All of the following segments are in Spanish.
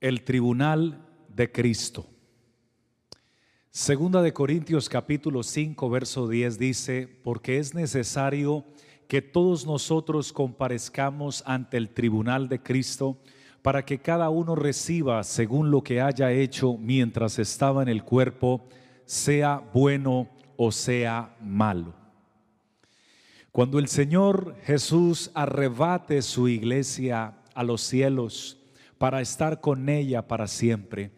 El tribunal de Cristo. Segunda de Corintios capítulo 5 verso 10 dice, porque es necesario que todos nosotros comparezcamos ante el tribunal de Cristo para que cada uno reciba según lo que haya hecho mientras estaba en el cuerpo, sea bueno o sea malo. Cuando el Señor Jesús arrebate su iglesia a los cielos para estar con ella para siempre,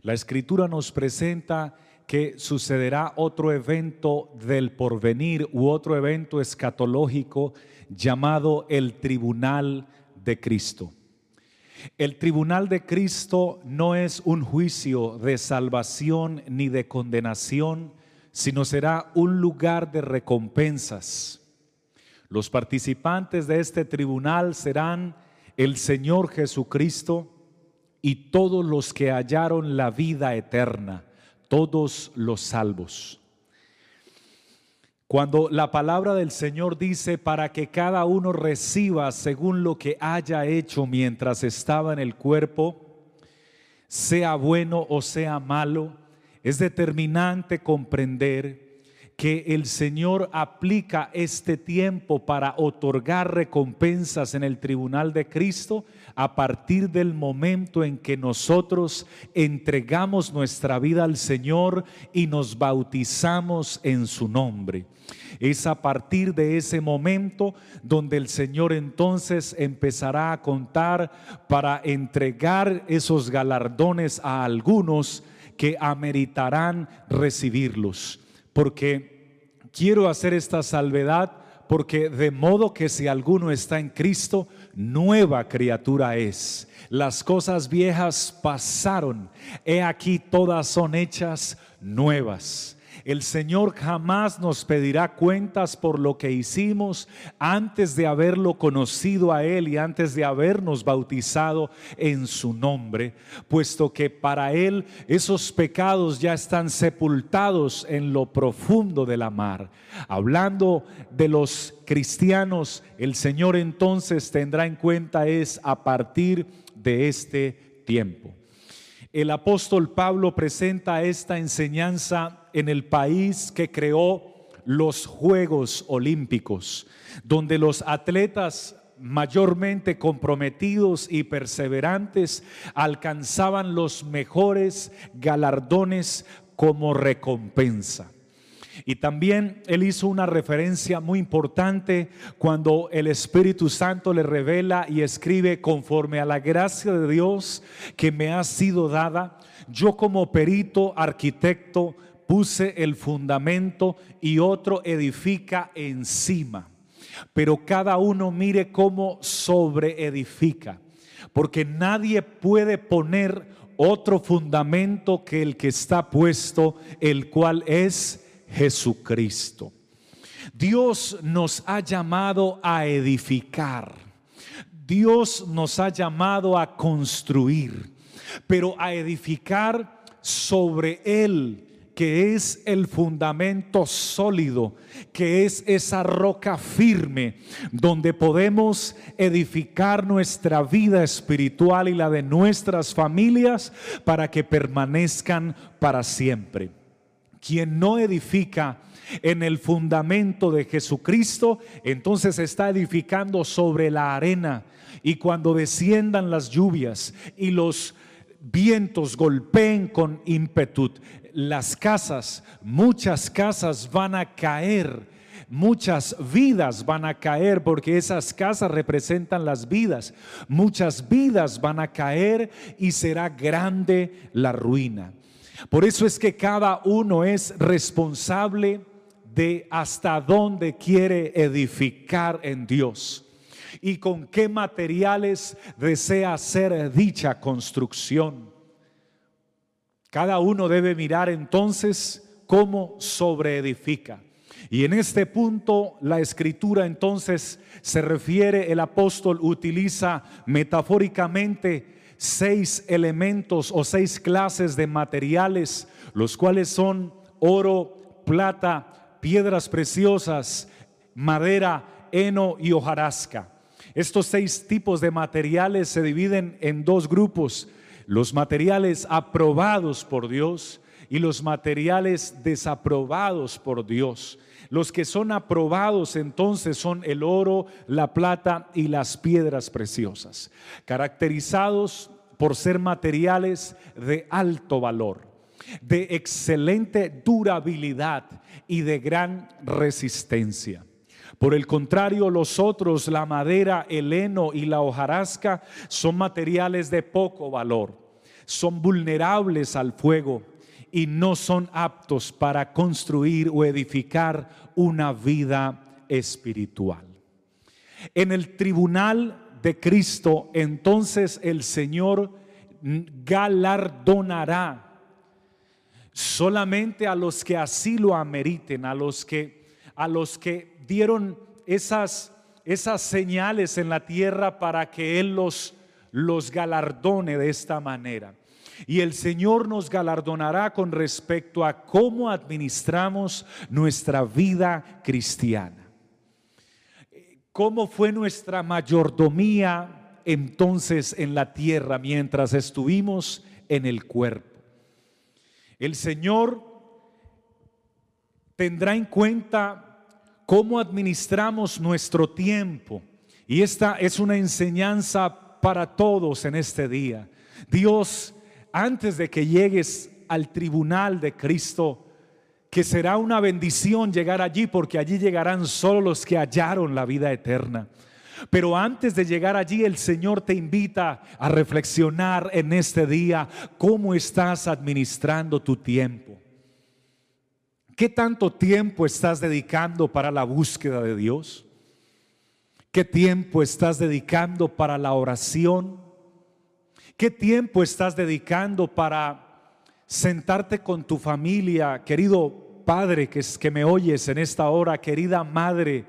la escritura nos presenta que sucederá otro evento del porvenir u otro evento escatológico llamado el tribunal de Cristo. El tribunal de Cristo no es un juicio de salvación ni de condenación, sino será un lugar de recompensas. Los participantes de este tribunal serán el Señor Jesucristo y todos los que hallaron la vida eterna, todos los salvos. Cuando la palabra del Señor dice para que cada uno reciba según lo que haya hecho mientras estaba en el cuerpo, sea bueno o sea malo, es determinante comprender que el Señor aplica este tiempo para otorgar recompensas en el tribunal de Cristo a partir del momento en que nosotros entregamos nuestra vida al Señor y nos bautizamos en su nombre. Es a partir de ese momento donde el Señor entonces empezará a contar para entregar esos galardones a algunos que ameritarán recibirlos porque quiero hacer esta salvedad, porque de modo que si alguno está en Cristo, nueva criatura es. Las cosas viejas pasaron, he aquí todas son hechas nuevas. El Señor jamás nos pedirá cuentas por lo que hicimos antes de haberlo conocido a Él y antes de habernos bautizado en su nombre, puesto que para Él esos pecados ya están sepultados en lo profundo de la mar. Hablando de los cristianos, el Señor entonces tendrá en cuenta es a partir de este tiempo. El apóstol Pablo presenta esta enseñanza en el país que creó los Juegos Olímpicos, donde los atletas mayormente comprometidos y perseverantes alcanzaban los mejores galardones como recompensa. Y también él hizo una referencia muy importante cuando el Espíritu Santo le revela y escribe conforme a la gracia de Dios que me ha sido dada, yo como perito, arquitecto, puse el fundamento y otro edifica encima. Pero cada uno mire cómo sobre edifica, porque nadie puede poner otro fundamento que el que está puesto, el cual es Jesucristo. Dios nos ha llamado a edificar. Dios nos ha llamado a construir, pero a edificar sobre Él que es el fundamento sólido, que es esa roca firme donde podemos edificar nuestra vida espiritual y la de nuestras familias para que permanezcan para siempre. Quien no edifica en el fundamento de Jesucristo, entonces está edificando sobre la arena. Y cuando desciendan las lluvias y los vientos golpeen con ímpetu, las casas, muchas casas van a caer. Muchas vidas van a caer porque esas casas representan las vidas. Muchas vidas van a caer y será grande la ruina. Por eso es que cada uno es responsable de hasta dónde quiere edificar en Dios y con qué materiales desea hacer dicha construcción. Cada uno debe mirar entonces cómo sobreedifica. Y en este punto la escritura entonces se refiere, el apóstol utiliza metafóricamente seis elementos o seis clases de materiales, los cuales son oro, plata, piedras preciosas, madera, heno y hojarasca. Estos seis tipos de materiales se dividen en dos grupos, los materiales aprobados por Dios y los materiales desaprobados por Dios. Los que son aprobados entonces son el oro, la plata y las piedras preciosas, caracterizados por ser materiales de alto valor, de excelente durabilidad y de gran resistencia. Por el contrario, los otros, la madera, el heno y la hojarasca, son materiales de poco valor, son vulnerables al fuego y no son aptos para construir o edificar una vida espiritual. En el tribunal de Cristo, entonces el Señor galardonará solamente a los que así lo ameriten, a los que a los que dieron esas, esas señales en la tierra para que Él los, los galardone de esta manera. Y el Señor nos galardonará con respecto a cómo administramos nuestra vida cristiana. ¿Cómo fue nuestra mayordomía entonces en la tierra mientras estuvimos en el cuerpo? El Señor tendrá en cuenta cómo administramos nuestro tiempo. Y esta es una enseñanza para todos en este día. Dios, antes de que llegues al tribunal de Cristo, que será una bendición llegar allí porque allí llegarán solo los que hallaron la vida eterna. Pero antes de llegar allí, el Señor te invita a reflexionar en este día cómo estás administrando tu tiempo. ¿Qué tanto tiempo estás dedicando para la búsqueda de Dios? ¿Qué tiempo estás dedicando para la oración? ¿Qué tiempo estás dedicando para sentarte con tu familia, querido Padre que, que me oyes en esta hora, querida Madre?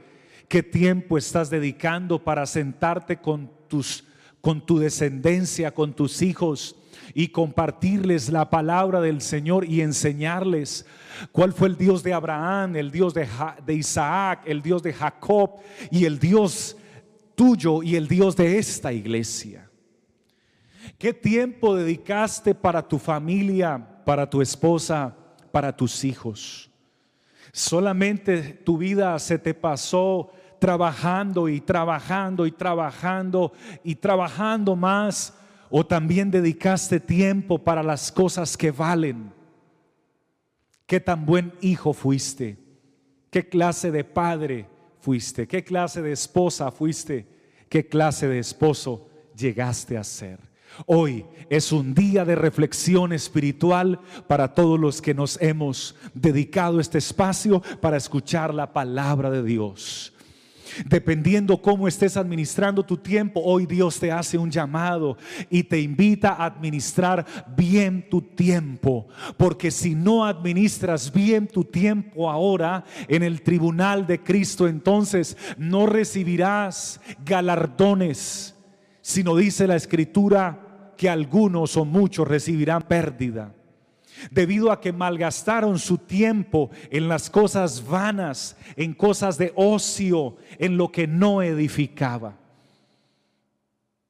¿Qué tiempo estás dedicando para sentarte con tus con tu descendencia, con tus hijos? Y compartirles la palabra del Señor y enseñarles cuál fue el Dios de Abraham, el Dios de, de Isaac, el Dios de Jacob y el Dios tuyo y el Dios de esta iglesia. ¿Qué tiempo dedicaste para tu familia, para tu esposa, para tus hijos? Solamente tu vida se te pasó trabajando y trabajando y trabajando y trabajando más o también dedicaste tiempo para las cosas que valen. Qué tan buen hijo fuiste. Qué clase de padre fuiste. Qué clase de esposa fuiste. Qué clase de esposo llegaste a ser. Hoy es un día de reflexión espiritual para todos los que nos hemos dedicado este espacio para escuchar la palabra de Dios. Dependiendo cómo estés administrando tu tiempo, hoy Dios te hace un llamado y te invita a administrar bien tu tiempo. Porque si no administras bien tu tiempo ahora en el tribunal de Cristo, entonces no recibirás galardones, sino dice la escritura que algunos o muchos recibirán pérdida debido a que malgastaron su tiempo en las cosas vanas, en cosas de ocio, en lo que no edificaba.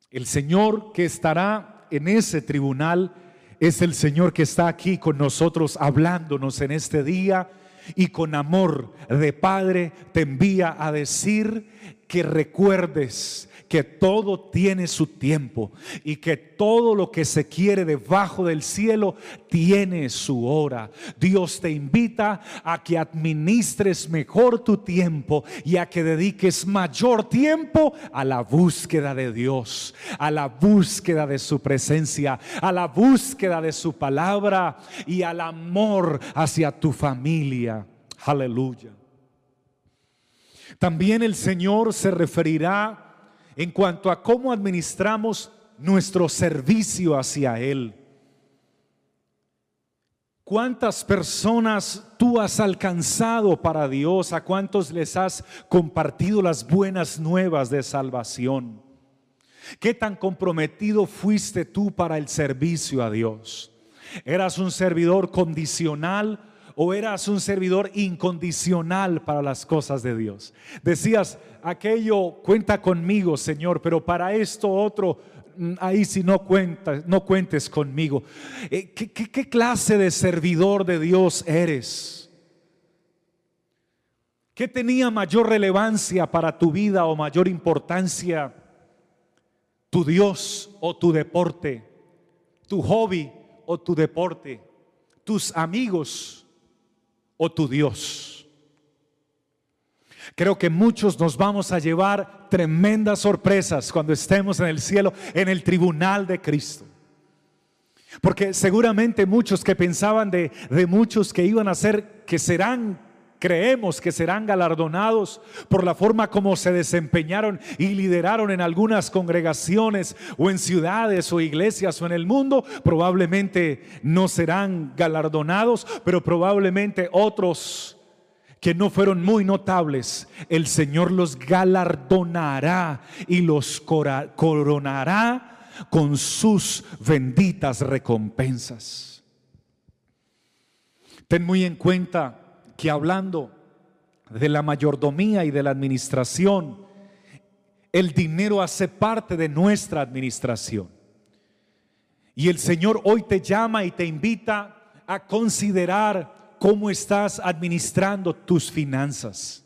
El Señor que estará en ese tribunal es el Señor que está aquí con nosotros hablándonos en este día y con amor de Padre te envía a decir que recuerdes que todo tiene su tiempo y que todo lo que se quiere debajo del cielo tiene su hora. Dios te invita a que administres mejor tu tiempo y a que dediques mayor tiempo a la búsqueda de Dios, a la búsqueda de su presencia, a la búsqueda de su palabra y al amor hacia tu familia. Aleluya. También el Señor se referirá en cuanto a cómo administramos nuestro servicio hacia Él. ¿Cuántas personas tú has alcanzado para Dios? ¿A cuántos les has compartido las buenas nuevas de salvación? ¿Qué tan comprometido fuiste tú para el servicio a Dios? ¿Eras un servidor condicional o eras un servidor incondicional para las cosas de Dios? Decías, aquello cuenta conmigo, Señor, pero para esto otro Mm, ahí si no cuentas, no cuentes conmigo. Eh, ¿Qué, qué clase de servidor de Dios eres? ¿Qué tenía mayor relevancia para tu vida o mayor importancia? ¿Tu Dios o tu deporte? ¿Tu hobby o tu deporte? ¿Tus amigos o tu Dios? Creo que muchos nos vamos a llevar tremendas sorpresas cuando estemos en el cielo, en el tribunal de Cristo. Porque seguramente muchos que pensaban de, muchos que iban a ser, que serán, creemos que serán galardonados por la forma como se desempeñaron y lideraron en algunas congregaciones o en ciudades o iglesias o en el mundo, probablemente no serán galardonados, pero probablemente otros que no fueron muy notables, el Señor los galardonará y los coronará con sus benditas recompensas. Ten muy en cuenta que hablando de la mayordomía y de la administración, el dinero hace parte de nuestra administración. Y el Señor hoy te llama y te invita a considerar cómo estás administrando tus finanzas.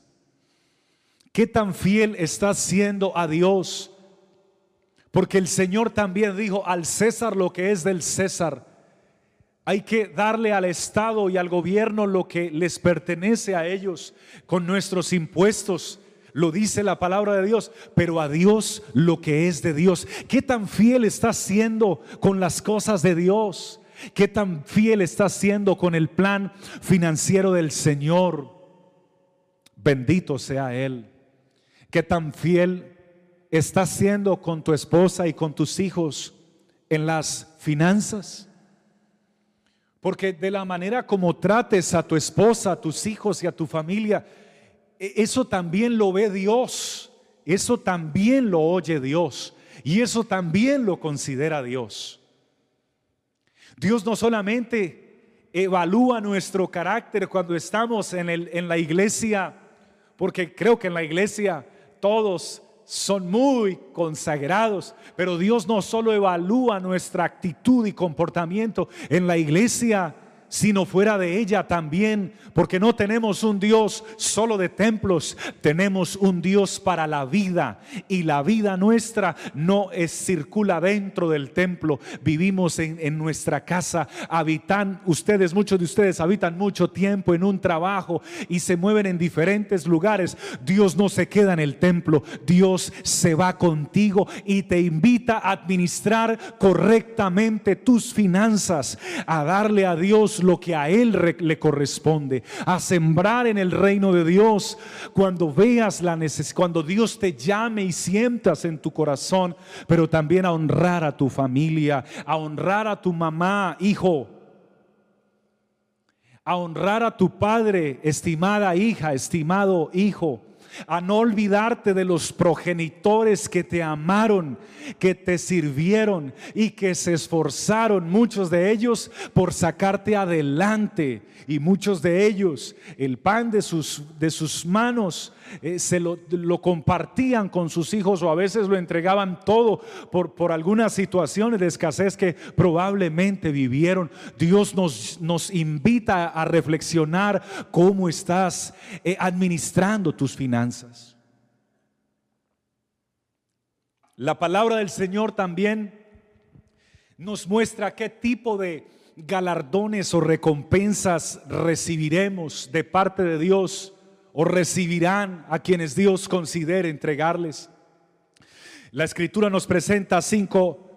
¿Qué tan fiel estás siendo a Dios? Porque el Señor también dijo al César lo que es del César. Hay que darle al Estado y al gobierno lo que les pertenece a ellos con nuestros impuestos. Lo dice la palabra de Dios, pero a Dios lo que es de Dios. ¿Qué tan fiel estás siendo con las cosas de Dios? ¿Qué tan fiel estás siendo con el plan financiero del Señor? Bendito sea Él. ¿Qué tan fiel estás siendo con tu esposa y con tus hijos en las finanzas? Porque de la manera como trates a tu esposa, a tus hijos y a tu familia, e, eso también lo ve Dios, eso también lo oye Dios y eso también lo considera Dios. Dios no solamente evalúa nuestro carácter cuando estamos en, el, en la iglesia, porque creo que en la iglesia todos son muy consagrados, pero Dios no solo evalúa nuestra actitud y comportamiento en la iglesia, sino fuera de ella también, porque no tenemos un Dios solo de templos, tenemos un Dios para la vida y la vida nuestra no es circula dentro del templo, vivimos en, en nuestra casa, habitan ustedes, muchos de ustedes habitan mucho tiempo en un trabajo y se mueven en diferentes lugares, Dios no se queda en el templo, Dios se va contigo y te invita a administrar correctamente tus finanzas, a darle a Dios lo que a Él le corresponde, a sembrar en el reino de Dios. Cuando veas la necesidad, cuando Dios te llame y sientas en tu corazón, pero también a honrar a tu familia, a honrar a tu mamá, hijo, a honrar a tu padre, estimada hija, estimado hijo a no olvidarte de los progenitores que te amaron, que te sirvieron y que se esforzaron, muchos de ellos, por sacarte adelante y muchos de ellos el pan de sus, de sus manos eh, se lo, compartían con sus hijos o a veces lo entregaban todo por, por algunas situaciones de escasez que probablemente vivieron. Dios nos, nos invita a reflexionar cómo estás eh, administrando tus finanzas. La palabra del Señor también nos muestra qué tipo de galardones o recompensas recibiremos de parte de Dios o recibirán a quienes Dios considere entregarles. La escritura nos presenta cinco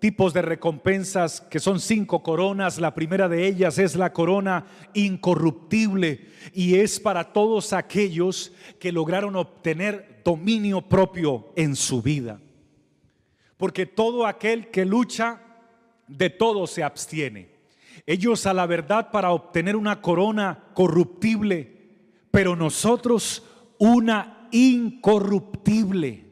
tipos de recompensas que son cinco coronas. La primera de ellas es la corona incorruptible y es para todos aquellos que lograron obtener dominio propio en su vida. Porque todo aquel que lucha, de todo se abstiene. Ellos a la verdad para obtener una corona corruptible, pero nosotros una incorruptible.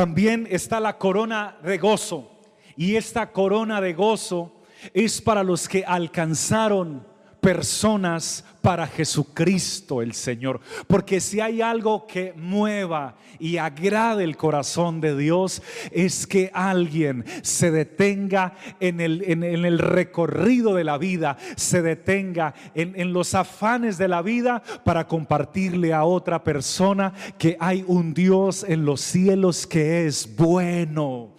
También está la corona de gozo. Y esta corona de gozo es para los que alcanzaron personas para Jesucristo el Señor. Porque si hay algo que mueva y agrade el corazón de Dios, es que alguien se detenga en el, en, el recorrido de la vida, se detenga en, en los afanes de la vida para compartirle a otra persona que hay un Dios en los cielos que es bueno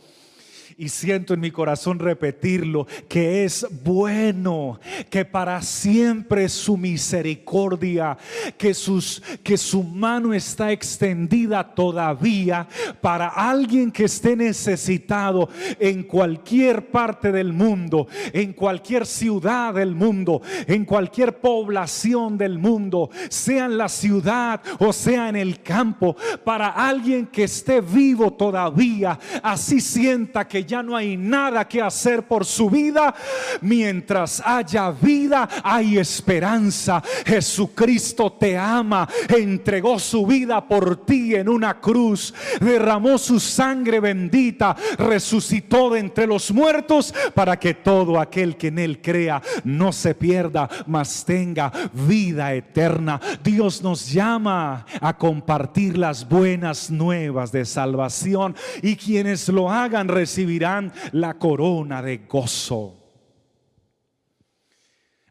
y siento en mi corazón repetirlo, que es bueno, que para siempre su misericordia, que, sus, que su mano está extendida todavía para alguien que esté necesitado en cualquier parte del mundo, en cualquier ciudad del mundo, en cualquier población del mundo, sea en la ciudad o sea en el campo, para alguien que esté vivo todavía, así sienta que ya no hay nada que hacer por su vida, mientras haya vida hay esperanza. Jesucristo te ama, entregó su vida por ti en una cruz, derramó su sangre bendita, resucitó de entre los muertos para que todo aquel que en él crea no se pierda, mas tenga vida eterna. Dios nos llama a compartir las buenas nuevas de salvación y quienes lo hagan recibir la corona de gozo.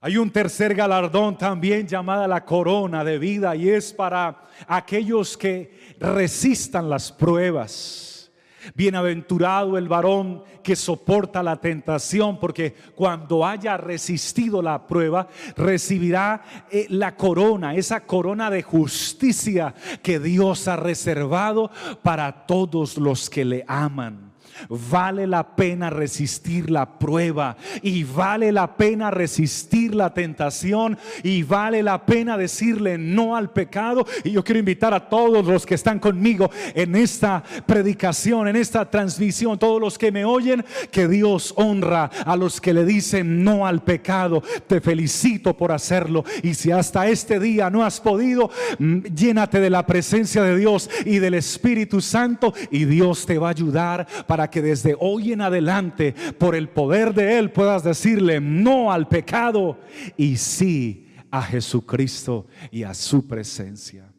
Hay un tercer galardón también llamada la corona de vida y es para aquellos que resistan las pruebas. Bienaventurado el varón que soporta la tentación, porque cuando haya resistido la prueba, recibirá eh, la corona, esa corona de justicia que Dios ha reservado para todos los que le aman. Vale la pena resistir la prueba y vale la pena resistir la tentación y vale la pena decirle no al pecado. Y yo quiero invitar a todos los que están conmigo en esta predicación, en esta transmisión, todos los que me oyen, que Dios honra a los que le dicen no al pecado. Te felicito por hacerlo. Y si hasta este día no has podido, mm, llénate de la presencia de Dios y del Espíritu Santo y Dios te va a ayudar para que desde hoy en adelante, por el poder de Él, puedas decirle no al pecado y sí a Jesucristo y a su presencia.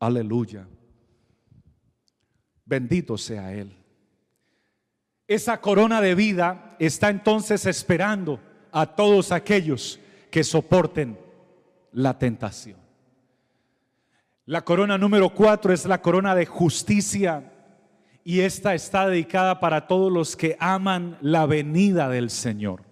Aleluya. Bendito sea Él. Esa corona de vida está entonces esperando a todos aquellos que soporten la tentación. La corona número cuatro es la corona de justicia y esta está dedicada para todos los que aman la venida del Señor.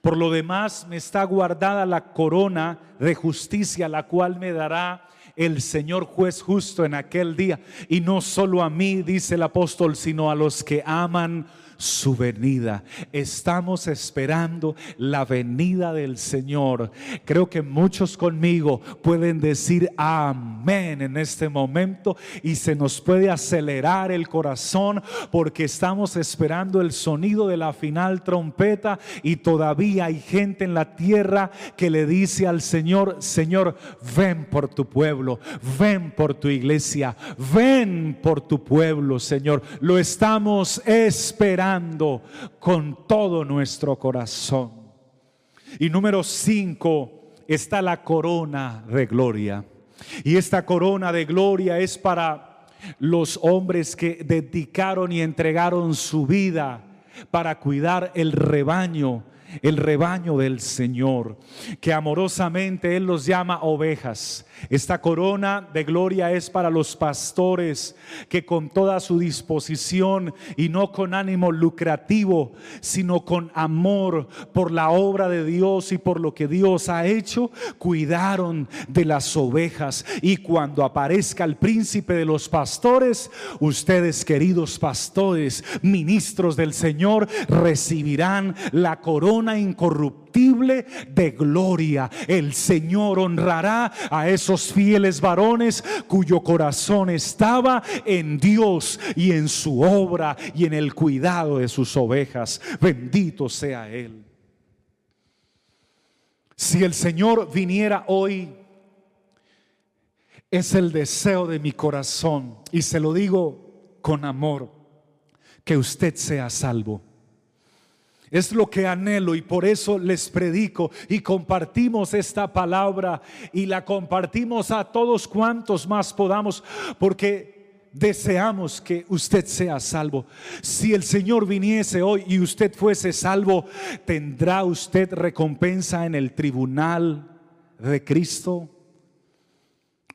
Por lo demás, me está guardada la corona de justicia, la cual me dará el Señor juez justo en aquel día. Y no solo a mí, dice el apóstol, sino a los que aman su venida. Estamos esperando la venida del Señor. Creo que muchos conmigo pueden decir amén en este momento y se nos puede acelerar el corazón porque estamos esperando el sonido de la final trompeta y todavía hay gente en la tierra que le dice al Señor, Señor, ven por tu pueblo, ven por tu iglesia, ven por tu pueblo, Señor. Lo estamos esperando con todo nuestro corazón. Y número cinco está la corona de gloria. Y esta corona de gloria es para los hombres que dedicaron y entregaron su vida para cuidar el rebaño el rebaño del Señor, que amorosamente Él los llama ovejas. Esta corona de gloria es para los pastores que con toda su disposición y no con ánimo lucrativo, sino con amor por la obra de Dios y por lo que Dios ha hecho, cuidaron de las ovejas. Y cuando aparezca el príncipe de los pastores, ustedes queridos pastores, ministros del Señor, recibirán la corona incorruptible de gloria. El Señor honrará a esos fieles varones cuyo corazón estaba en Dios y en su obra y en el cuidado de sus ovejas. Bendito sea Él. Si el Señor viniera hoy, es el deseo de mi corazón y se lo digo con amor, que usted sea salvo. Es lo que anhelo y por eso les predico y compartimos esta palabra y la compartimos a todos cuantos más podamos porque deseamos que usted sea salvo. Si el Señor viniese hoy y usted fuese salvo, ¿tendrá usted recompensa en el tribunal de Cristo?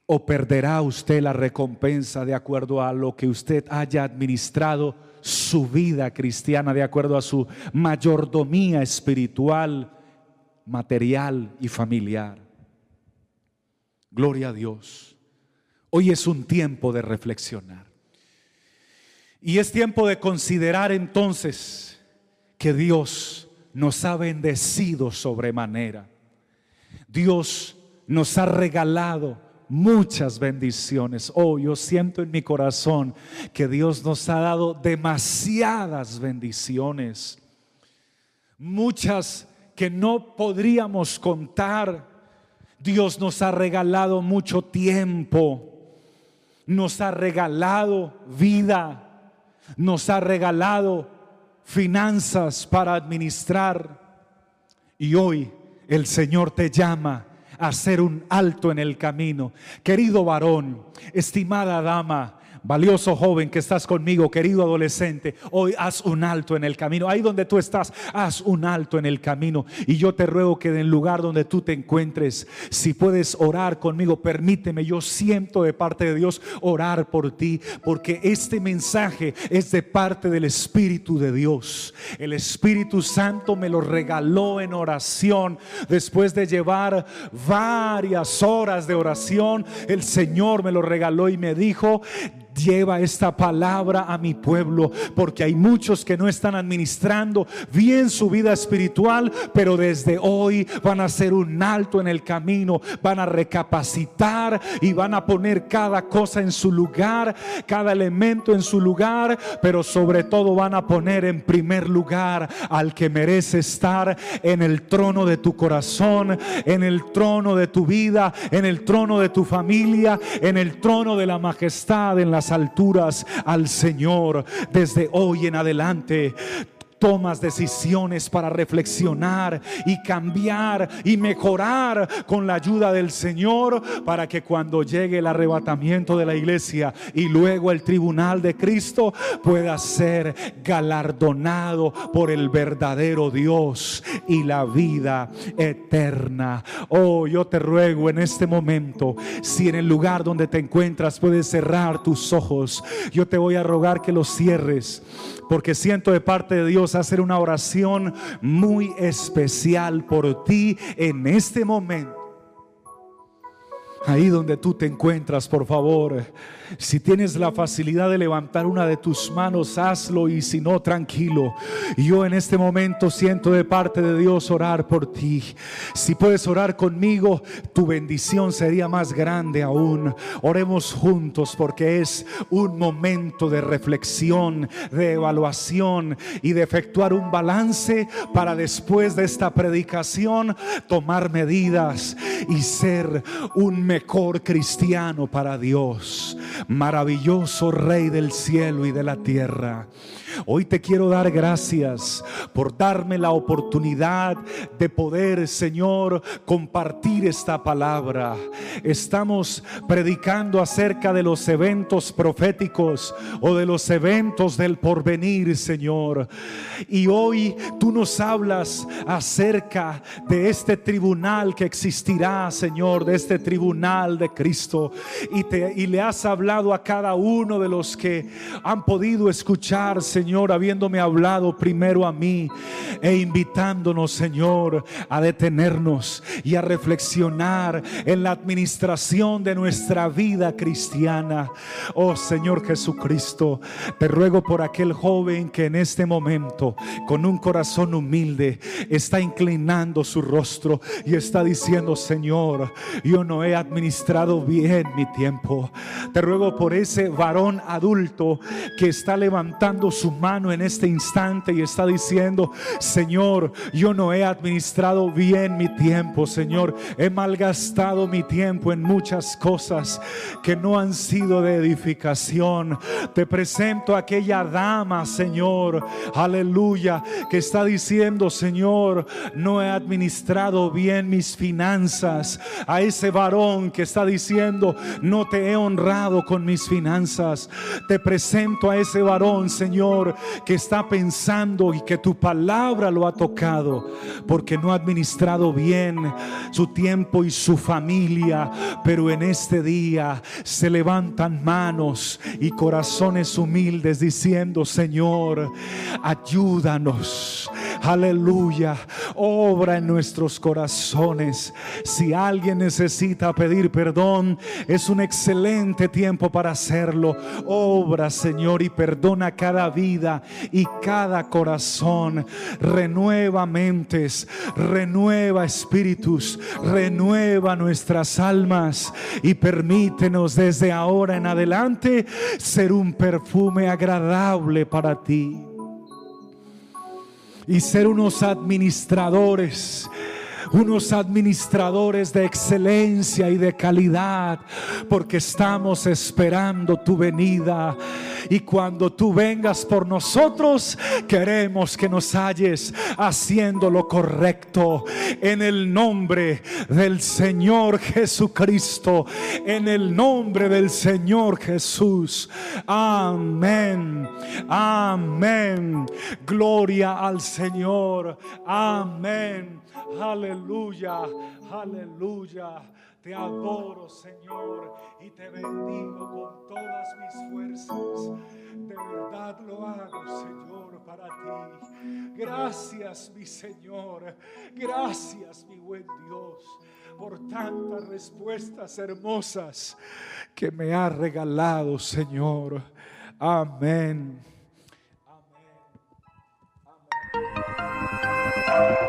¿O perderá usted la recompensa de acuerdo a lo que usted haya administrado? Su vida cristiana de acuerdo a su mayordomía espiritual, material y familiar. Gloria a Dios. Hoy es un tiempo de reflexionar. Y es tiempo de considerar entonces que Dios nos ha bendecido sobremanera. Dios nos ha regalado muchas bendiciones. Oh, yo siento en mi corazón que Dios nos ha dado demasiadas bendiciones. Muchas que no podríamos contar. Dios nos ha regalado mucho tiempo. Nos ha regalado vida. Nos ha regalado finanzas para administrar. Y hoy el Señor te llama hacer un alto en el camino. Querido varón, estimada dama, valioso joven que estás conmigo, querido adolescente, hoy haz un alto en el camino. Ahí donde tú estás, haz un alto en el camino. Y yo te ruego que en el lugar donde tú te encuentres, si puedes orar conmigo, permíteme, yo siento de parte de Dios orar por ti, porque este mensaje es de parte del Espíritu de Dios. El Espíritu Santo me lo regaló en oración después de llevar varias horas de oración. El Señor me lo regaló y me dijo, lleva esta palabra a mi pueblo, porque hay muchos que no están administrando bien su vida espiritual, pero desde hoy van a hacer un alto en el camino, van a recapacitar y van a poner cada cosa en su lugar, cada elemento en su lugar, pero sobre todo van a poner en primer lugar al que merece estar en el trono de tu corazón, en el trono de tu vida, en el trono de tu familia, en el trono de la majestad, en las alturas al Señor desde hoy en adelante tomas decisiones para reflexionar y cambiar y mejorar con la ayuda del Señor para que cuando llegue el arrebatamiento de la iglesia y luego el tribunal de Cristo pueda ser galardonado por el verdadero Dios y la vida eterna. Oh, yo te ruego en este momento, si en el lugar donde te encuentras puedes cerrar tus ojos, yo te voy a rogar que los cierres porque siento de parte de Dios hacer una oración muy especial por ti en este momento. Ahí donde tú te encuentras, por favor, si tienes la facilidad de levantar una de tus manos, hazlo y si no, tranquilo. Yo en este momento siento de parte de Dios orar por ti. Si puedes orar conmigo, tu bendición sería más grande aún. Oremos juntos porque es un momento de reflexión, de evaluación y de efectuar un balance para después de esta predicación tomar medidas y ser un mejor cristiano para Dios maravilloso Rey del cielo y de la tierra. Hoy te quiero dar gracias por darme la oportunidad de poder, Señor, compartir esta palabra. Estamos predicando acerca de los eventos proféticos o de los eventos del porvenir, Señor. Y hoy tú nos hablas acerca de este tribunal que existirá, Señor, de este tribunal de Cristo. Y, te, y le has hablado a cada uno de los que han podido escuchar, Señor, habiéndome hablado primero a mí e invitándonos, Señor, a detenernos y a reflexionar en la administración de nuestra vida cristiana. Oh Señor Jesucristo, te ruego por aquel joven que en este momento, con un corazón humilde, está inclinando su rostro y está diciendo, Señor, yo no he administrado bien mi tiempo. Te ruego por ese varón adulto que está levantando su mano en este instante y está diciendo, Señor, yo no he administrado bien mi tiempo, Señor. He malgastado mi tiempo en muchas cosas que no han sido de edificación. Te presento a aquella dama, Señor, aleluya, que está diciendo, Señor, no he administrado bien mis finanzas. A ese varón que está diciendo, no te he honrado con mis finanzas. Te presento a ese varón, Señor, que está pensando y que tu palabra lo ha tocado porque no ha administrado bien su tiempo y su familia. Pero en este día se levantan manos y corazones humildes diciendo, Señor, ayúdanos. Aleluya. Obra en nuestros corazones. Si alguien necesita pedir perdón, es un excelente tiempo para hacerlo. Obra, Señor, y perdona cada y cada corazón. Renueva mentes, renueva espíritus, renueva nuestras almas y permítenos desde ahora en adelante ser un perfume agradable para ti y ser unos administradores unos administradores de excelencia y de calidad, porque estamos esperando tu venida. Y cuando tú vengas por nosotros, queremos que nos halles haciendo lo correcto en el nombre del Señor Jesucristo, en el nombre del Señor Jesús. Amén. Amén. Gloria al Señor. Amén. Aleluya, aleluya. Te adoro, Señor, y te bendigo con todas mis fuerzas. De verdad lo hago, Señor, para ti. Gracias, mi Señor. Gracias, mi buen Dios, por tantas respuestas hermosas que me ha regalado, Señor. Amén. Es